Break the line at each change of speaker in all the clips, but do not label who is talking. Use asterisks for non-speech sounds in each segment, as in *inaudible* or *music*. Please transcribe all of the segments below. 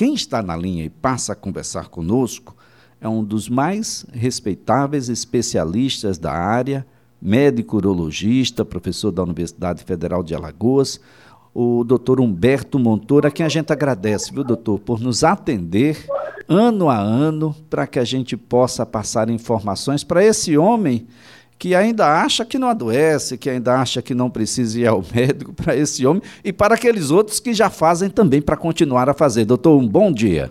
Quem está na linha e passa a conversar conosco é um dos mais respeitáveis especialistas da área, médico urologista, professor da Universidade Federal de Alagoas, o doutor Humberto Montoura, a quem a gente agradece, viu, doutor, por nos atender ano a ano para que a gente possa passar informações para esse homem que ainda acha que não adoece, que ainda acha que não precisa ir ao *laughs* médico para esse homem e para aqueles outros que já fazem também para continuar a fazer. Doutor, um bom dia.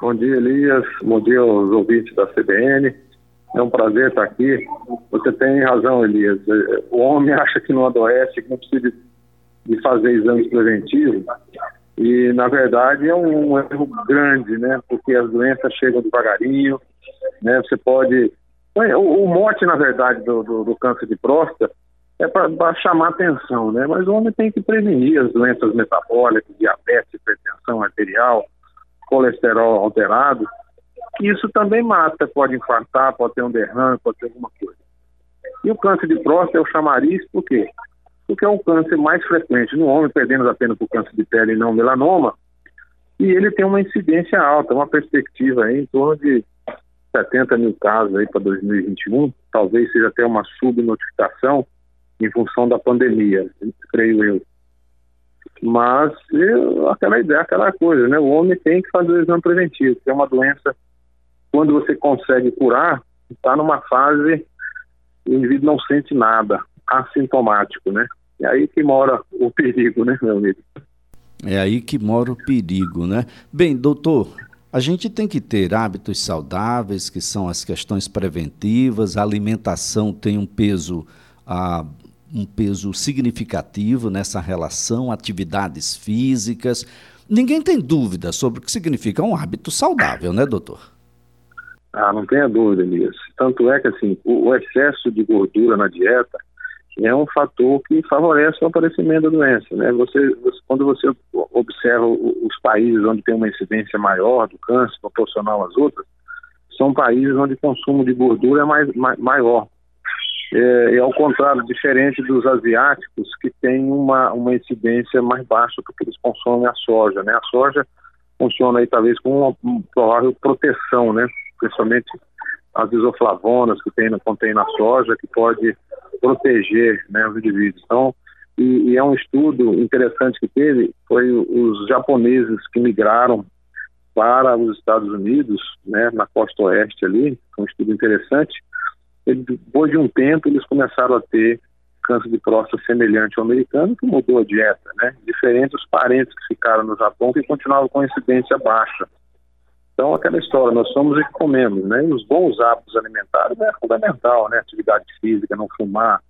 Bom dia, Elias. Bom dia aos ouvintes da CBN. É um prazer estar aqui. Você tem razão, Elias. O homem acha que não adoece, que não precisa de fazer exames preventivos. E, na verdade, é um erro grande, né? Porque as doenças chegam devagarinho, né? Você pode... O, o mote, na verdade, do, do, do câncer de próstata é para chamar atenção, né? Mas o homem tem que prevenir as doenças metabólicas, diabetes, hipertensão arterial, colesterol alterado. Isso também mata, pode infartar, pode ter um derrame, pode ter alguma coisa. E o câncer de próstata é o chamariz, por quê? Porque é um câncer mais frequente no homem, perdendo apenas por câncer de pele e não melanoma, e ele tem uma incidência alta, uma perspectiva aí em torno de 70 mil casos aí para 2021, talvez seja até uma subnotificação em função da pandemia, creio eu. Mas eu, aquela ideia, aquela coisa, né? O homem tem que fazer o exame preventivo, que é uma doença, quando você consegue curar, está numa fase, o indivíduo não sente nada, assintomático, né? É aí que mora o perigo, né, meu amigo?
É aí que mora o perigo, né? Bem, doutor, a gente tem que ter hábitos saudáveis, que são as questões preventivas, a alimentação tem um peso ah, um peso significativo nessa relação, atividades físicas. Ninguém tem dúvida sobre o que significa um hábito saudável, né, doutor?
Ah, não tenha dúvida nisso. Tanto é que assim, o, o excesso de gordura na dieta é um fator que favorece o aparecimento da doença. Né? Você, você, quando você observa os países onde tem uma incidência maior do câncer, proporcional às outras, são países onde o consumo de gordura é mais, maior é, é ao contrário, diferente dos asiáticos que têm uma, uma incidência mais baixa porque eles consomem a soja, né? A soja funciona aí talvez com uma provável proteção, né? Principalmente as isoflavonas que tem, contém na soja que pode proteger né, os indivíduos. Então, e, e, é um estudo interessante que teve, foi os japoneses que migraram para os Estados Unidos, né, na costa oeste ali, um estudo interessante, depois de um tempo, eles começaram a ter câncer de próstata semelhante ao americano, que mudou a dieta, né? Diferente dos parentes que ficaram no Japão, que continuavam com incidência baixa. Então, aquela história, nós somos que comemos, né? E os bons hábitos alimentares é fundamental, né? Atividade física, não fumar,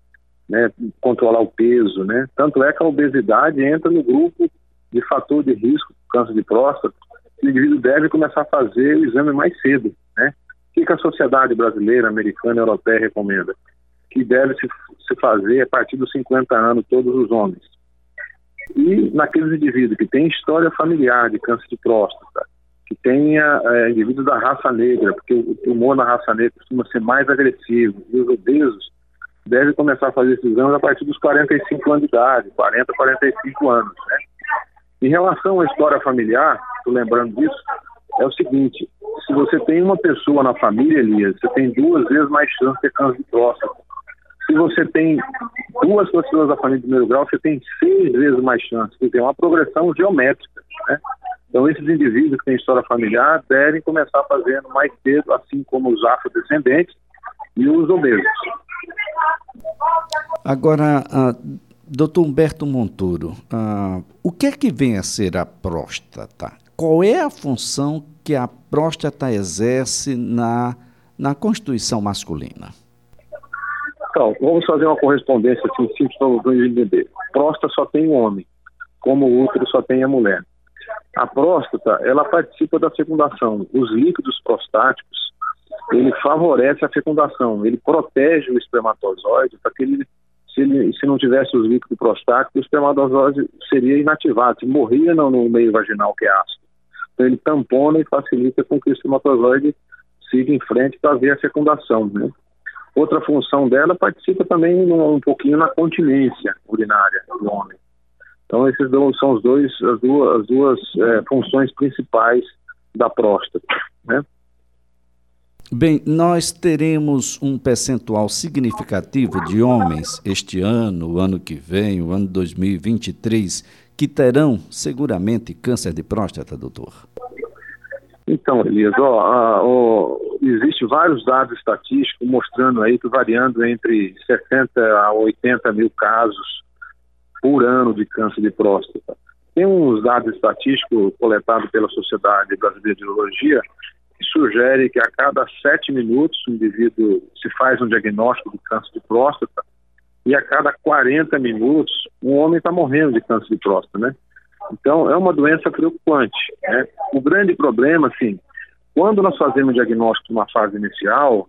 né? Controlar o peso, né? Tanto é que a obesidade entra no grupo de fator de risco câncer de próstata. O indivíduo deve começar a fazer o exame mais cedo, né? O que a sociedade brasileira, americana e europeia recomenda? Que deve se, se fazer a partir dos 50 anos, todos os homens. E naqueles indivíduos que têm história familiar de câncer de próstata, que tenha é, indivíduos da raça negra, porque o tumor na raça negra costuma ser mais agressivo, e os obesos devem começar a fazer esses exames a partir dos 45 anos de idade, 40, 45 anos. Né? Em relação à história familiar, estou lembrando disso, é o seguinte: se você tem uma pessoa na família, Elias, você tem duas vezes mais chance de ter câncer de próstata. Se você tem duas pessoas da família de primeiro grau, você tem seis vezes mais chance, porque é uma progressão geométrica. Né? Então, esses indivíduos que têm história familiar devem começar fazendo mais cedo, assim como os afrodescendentes e os obesos.
Agora, uh, doutor Humberto Montoro, uh, o que é que vem a ser a próstata? qual é a função que a próstata exerce na, na constituição masculina?
Então, vamos fazer uma correspondência assim, simples para entender. Próstata só tem o homem, como o útero só tem a mulher. A próstata, ela participa da fecundação. Os líquidos prostáticos, ele favorece a fecundação, ele protege o espermatozoide para que ele se, ele, se não tivesse os líquidos prostáticos, o espermatozoide seria inativado, morria no, no meio vaginal que é ácido. Então ele tampona e facilita com que o espermatozoide siga em frente para ver a fecundação. Né? Outra função dela participa também um, um pouquinho na continência urinária do homem. Então, esses são os dois, as duas, as duas é, funções principais da próstata. Né?
Bem, nós teremos um percentual significativo de homens este ano, o ano que vem, o ano 2023, que terão seguramente câncer de próstata, doutor?
Então, Elias, ó, a, ó, existe vários dados estatísticos mostrando aí que variando entre 60 a 80 mil casos por ano de câncer de próstata. Tem uns dados estatísticos coletados pela Sociedade Brasileira de Urologia que sugere que a cada sete minutos o indivíduo se faz um diagnóstico de câncer de próstata e a cada 40 minutos um homem está morrendo de câncer de próstata, né? Então é uma doença preocupante. Né? O grande problema, assim, quando nós fazemos diagnóstico numa fase inicial,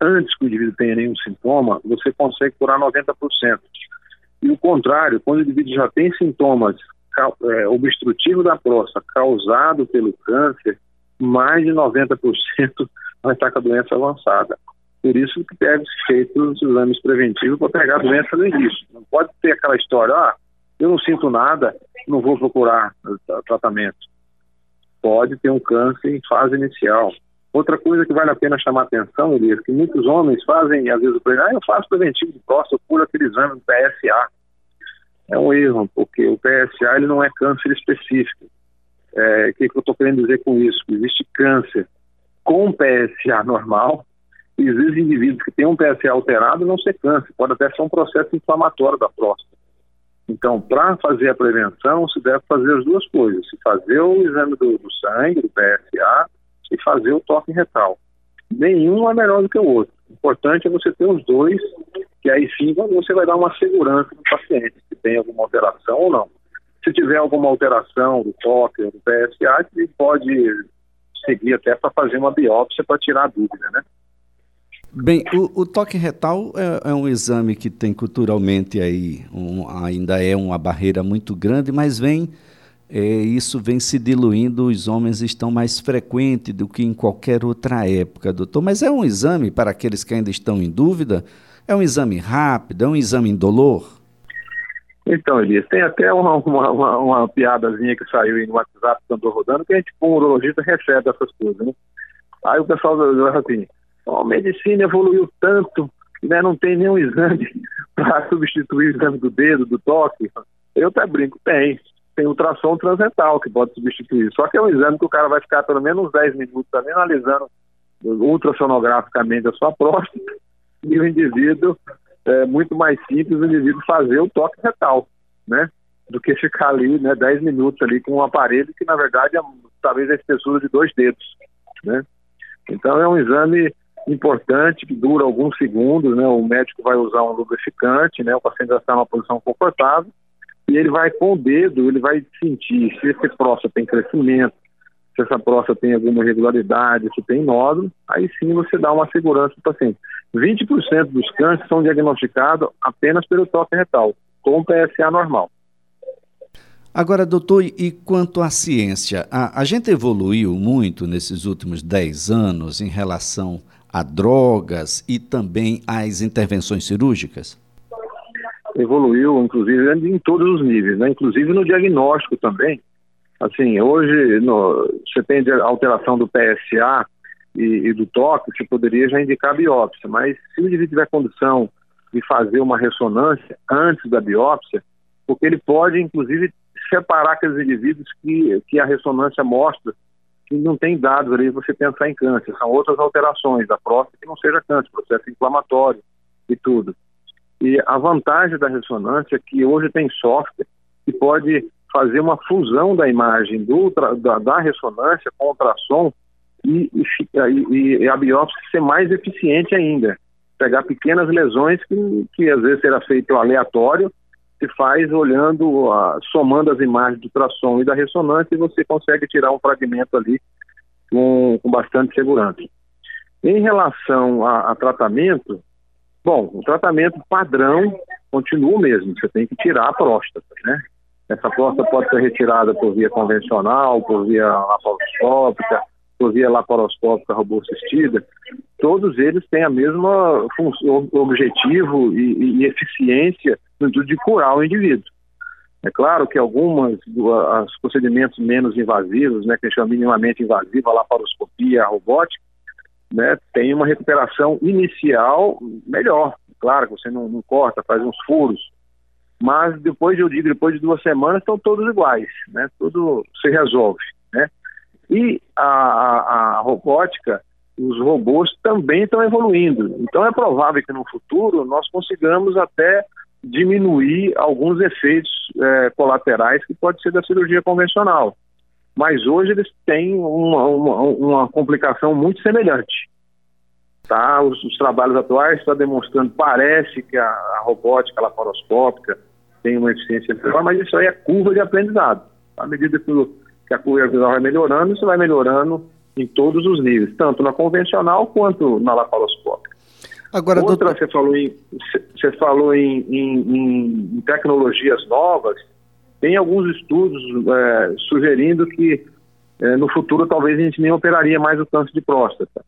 antes que o indivíduo tenha nenhum sintoma, você consegue curar 90%. E o contrário, quando o indivíduo já tem sintomas é, obstrutivos da próstata causado pelo câncer, mais de 90% *laughs* vai estar com a doença avançada. Por isso que deve ser feito os exames preventivos para pegar a doença no início. Não pode ter aquela história, ah, eu não sinto nada, não vou procurar tratamento. Pode ter um câncer em fase inicial. Outra coisa que vale a pena chamar atenção, Elias, que muitos homens fazem, às vezes, ah, eu faço preventivo de próstata, eu curo aquele exame do PSA. É um erro, porque o PSA ele não é câncer específico. É, o que, que eu estou querendo dizer com isso? Existe câncer com PSA normal, e existem indivíduos que têm um PSA alterado e não ser câncer, pode até ser um processo inflamatório da próstata. Então, para fazer a prevenção, se deve fazer as duas coisas: se fazer o exame do, do sangue, do PSA, e fazer o toque retal. Nenhum é melhor do que o outro. O importante é você ter os dois, que aí sim você vai dar uma segurança no paciente, se tem alguma alteração ou não. Se tiver alguma alteração do ou do PSA, ele pode seguir até para fazer uma biópsia para tirar a dúvida, né?
Bem, o, o, toque retal é, é, um exame que tem culturalmente aí um, ainda é uma barreira muito grande, mas vem é, isso vem se diluindo, os homens estão mais frequentes do que em qualquer outra época, doutor. Mas é um exame para aqueles que ainda estão em dúvida? É um exame rápido? É um exame indolor?
Então, Elias, tem até uma, uma, uma, uma piadazinha que saiu no WhatsApp que andou rodando, que a gente, como urologista, recebe essas coisas, né? Aí o pessoal diz assim, a medicina evoluiu tanto, né, não tem nenhum exame *laughs* para substituir o exame do dedo, do toque. Eu até brinco, tem. Tem ultrassom transretal que pode substituir. Só que é um exame que o cara vai ficar pelo menos 10 minutos também analisando ultrassonograficamente a sua próstata e o indivíduo, é muito mais simples o indivíduo fazer o toque retal, né? Do que ficar ali, né, 10 minutos ali com um aparelho que na verdade é talvez a espessura de dois dedos, né? Então é um exame importante que dura alguns segundos, né? O médico vai usar um lubrificante, né? O paciente vai estar numa posição confortável e ele vai com o dedo, ele vai sentir se esse próstata tem crescimento, se essa próstata tem alguma irregularidade, se tem nódulo, aí sim você dá uma segurança para o paciente. 20% dos cânceres são diagnosticados apenas pelo toque retal, com PSA normal.
Agora, doutor, e quanto à ciência? A, a gente evoluiu muito nesses últimos 10 anos em relação a drogas e também às intervenções cirúrgicas?
Evoluiu, inclusive, em todos os níveis, né? inclusive no diagnóstico também. Assim, hoje no, você tem alteração do PSA e, e, do toque, você poderia já indicar biópsia, mas se o indivíduo tiver condição de fazer uma ressonância antes da biópsia, porque ele pode, inclusive, separar aqueles indivíduos que, que a ressonância mostra que não tem dados ali você pensar em câncer, são outras alterações da próstata que não seja câncer, processo inflamatório e tudo. E a vantagem da ressonância é que hoje tem software que pode fazer uma fusão da imagem do, da, da ressonância com o ultrassom e, e, e, a biópsia ser mais eficiente ainda. Pegar pequenas lesões que, que às vezes será feito aleatório se faz olhando, uh, somando as imagens do ultrassom e da ressonância e você consegue tirar um fragmento ali com, com bastante segurança. Em relação a, a, tratamento, bom, o tratamento padrão continua o mesmo, você tem que tirar a próstata, né? Essa próstata pode ser retirada por via convencional, por via laparoscópica, por via laparoscópica robustecida, todos eles têm a mesma função, objetivo e, e eficiência no de curar o indivíduo. É claro que algumas, os procedimentos menos invasivos, né, que a gente chama minimamente invasiva, a laparoscopia, a robótica, né, tem uma recuperação inicial melhor. Claro que você não, não corta, faz uns furos, mas depois, eu digo, depois de duas semanas estão todos iguais, né, tudo se resolve, né. E a, a, a robótica, os robôs também estão evoluindo. Então é provável que no futuro nós consigamos até diminuir alguns efeitos é, colaterais que pode ser da cirurgia convencional. Mas hoje eles têm uma, uma, uma complicação muito semelhante. Tá? Os, os trabalhos atuais estão demonstrando, parece que a, a robótica laparoscópica tem uma eficiência melhor, mas isso aí é curva de aprendizado. À medida que, o, que a curva vai melhorando, isso vai melhorando em todos os níveis, tanto na convencional quanto na laparoscópica. Agora, Outra, doutor... você falou, em, você falou em, em, em tecnologias novas, tem alguns estudos é, sugerindo que é, no futuro talvez a gente nem operaria mais o câncer de próstata.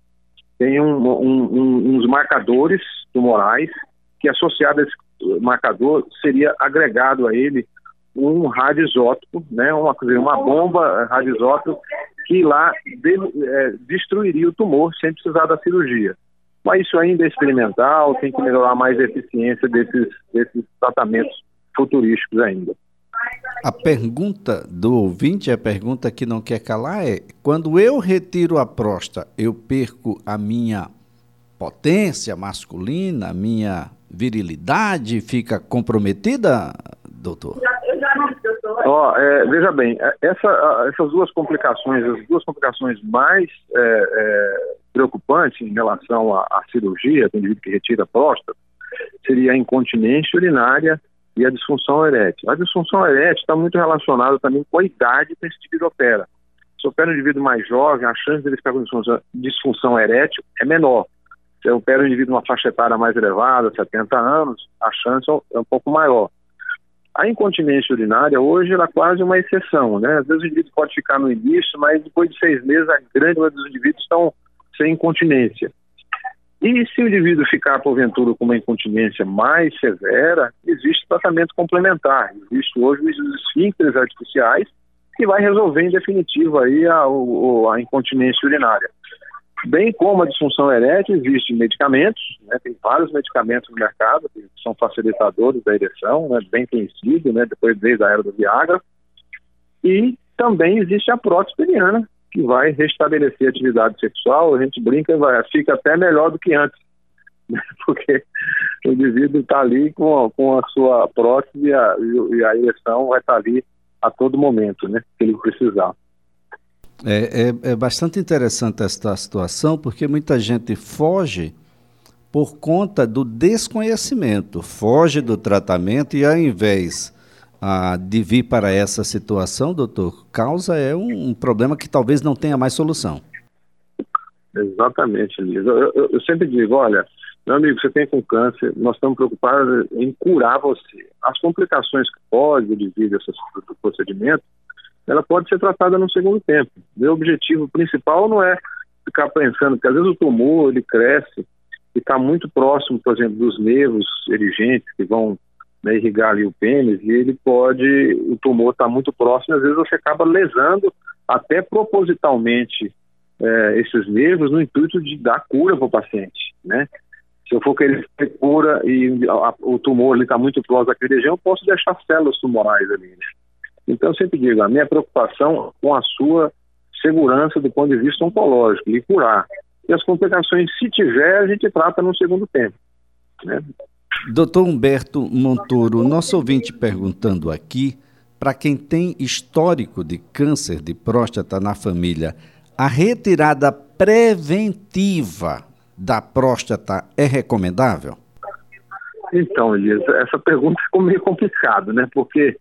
Tem um, um, uns marcadores tumorais que associado a esse marcador seria agregado a ele um radioisótopo, né, uma, uma bomba radioisótopo que lá de, é, destruiria o tumor sem precisar da cirurgia. Mas isso ainda é experimental, tem que melhorar mais a eficiência desses, desses tratamentos futurísticos ainda.
A pergunta do ouvinte, a pergunta que não quer calar é: quando eu retiro a próstata, eu perco a minha potência masculina, a minha virilidade fica comprometida, doutor?
Oh, é, veja bem, é, essa, essas duas complicações, as duas complicações mais é, é, preocupantes em relação à, à cirurgia do indivíduo que retira a próstata seria a incontinência urinária e a disfunção erétil. A disfunção erétil está muito relacionada também com a idade que esse indivíduo opera. Se opera um indivíduo mais jovem, a chance dele ficar com disfunção, disfunção erétil é menor. Se opera um indivíduo numa faixa etária mais elevada, 70 anos, a chance é um pouco maior. A incontinência urinária hoje é quase uma exceção, né? Às vezes o indivíduo pode ficar no início, mas depois de seis meses a grande maioria dos indivíduos estão sem incontinência. E se o indivíduo ficar, porventura, com uma incontinência mais severa, existe tratamento complementar. Existe hoje os esfíncteres artificiais que vai resolver em definitivo aí a, a incontinência urinária. Bem como a disfunção erétil, existem medicamentos, né, tem vários medicamentos no mercado que são facilitadores da ereção, né, bem conhecido, né, depois desde a era do Viagra. E também existe a prótese peniana, que vai restabelecer a atividade sexual. A gente brinca, vai, fica até melhor do que antes, *laughs* né, porque o indivíduo está ali com com a sua prótese e a, e a ereção vai estar tá ali a todo momento, né, que ele precisar.
É, é, é, bastante interessante esta situação, porque muita gente foge por conta do desconhecimento, foge do tratamento e ao invés ah, de vir para essa situação, doutor, causa é um, um, problema que talvez não tenha mais solução.
Exatamente, Lisa. Eu, eu, eu sempre digo, olha, meu amigo, você tem com câncer, nós estamos preocupados em curar você. As complicações que pode vir desse procedimento ela pode ser tratada no segundo tempo. Meu objetivo principal não é ficar pensando, porque às vezes o tumor ele cresce e está muito próximo, por exemplo, dos nervos erigentes que vão né, irrigar ali o pênis e ele pode, o tumor está muito próximo, às vezes você acaba lesando até propositalmente é, esses nervos no intuito de dar cura para o paciente, né? Se eu for querer ter cura e a, o tumor está muito próximo daquele região, eu posso deixar células tumorais ali, né? Então, eu sempre digo, a minha preocupação com a sua segurança do ponto de vista oncológico, e curar. E as complicações, se tiver, a gente trata no segundo tempo. Né?
Doutor Humberto Montoro, nosso ouvinte perguntando aqui, para quem tem histórico de câncer de próstata na família, a retirada preventiva da próstata é recomendável?
Então, Elias, essa pergunta ficou meio complicada, né? Porque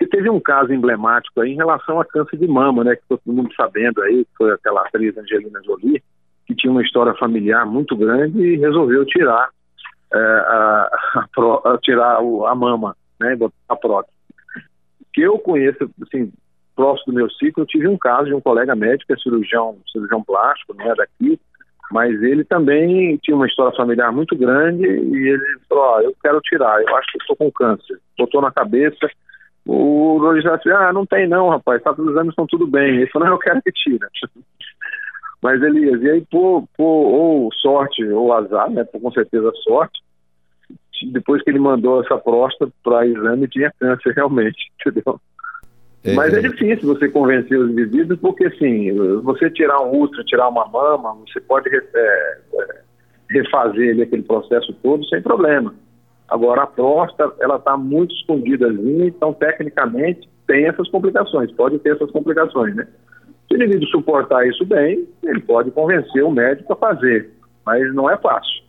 e teve um caso emblemático aí em relação a câncer de mama, né? Que todo mundo sabendo aí, que foi aquela atriz Angelina Jolie, que tinha uma história familiar muito grande e resolveu tirar é, a, *laughs* a, a, tirar o, a mama, né? A prótese. Que eu conheço, assim, próximo do meu ciclo, eu tive um caso de um colega médico, é cirurgião, cirurgião plástico, não é daqui, mas ele também tinha uma história familiar muito grande e ele falou, ó, oh, eu quero tirar, eu acho que estou com câncer. Botou na cabeça, O urologista disse, ah, não tem não, rapaz, tá, os exames estão tudo bem. Ele falou, não, eu quero que tira. *laughs* Mas, Elias, e aí por, por ou sorte ou azar, né, por, com certeza sorte, depois que ele mandou essa próstata para exame, tinha câncer *laughs* realmente, entendeu? É, Mas é difícil você convencer os indivíduos, porque assim, você tirar um útero, tirar uma mama, você pode é, é, refazer ali, aquele processo todo sem problema. Agora, a próstata, ela está muito escondida ali, então, tecnicamente, tem essas complicações, pode ter essas complicações, né? Se o indivíduo suportar isso bem, ele pode convencer o médico a fazer, mas não é fácil.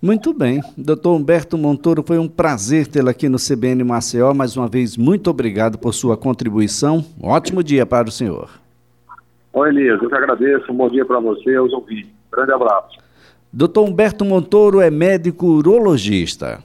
Muito bem. Doutor Humberto Montoro, foi um prazer tê-lo aqui no CBN Maceió. Mais uma vez, muito obrigado por sua contribuição. ótimo dia para o senhor.
Oi, Elias, eu que agradeço. Um bom dia para você aos ouvintes. Grande abraço.
Doutor Humberto Montoro é médico urologista.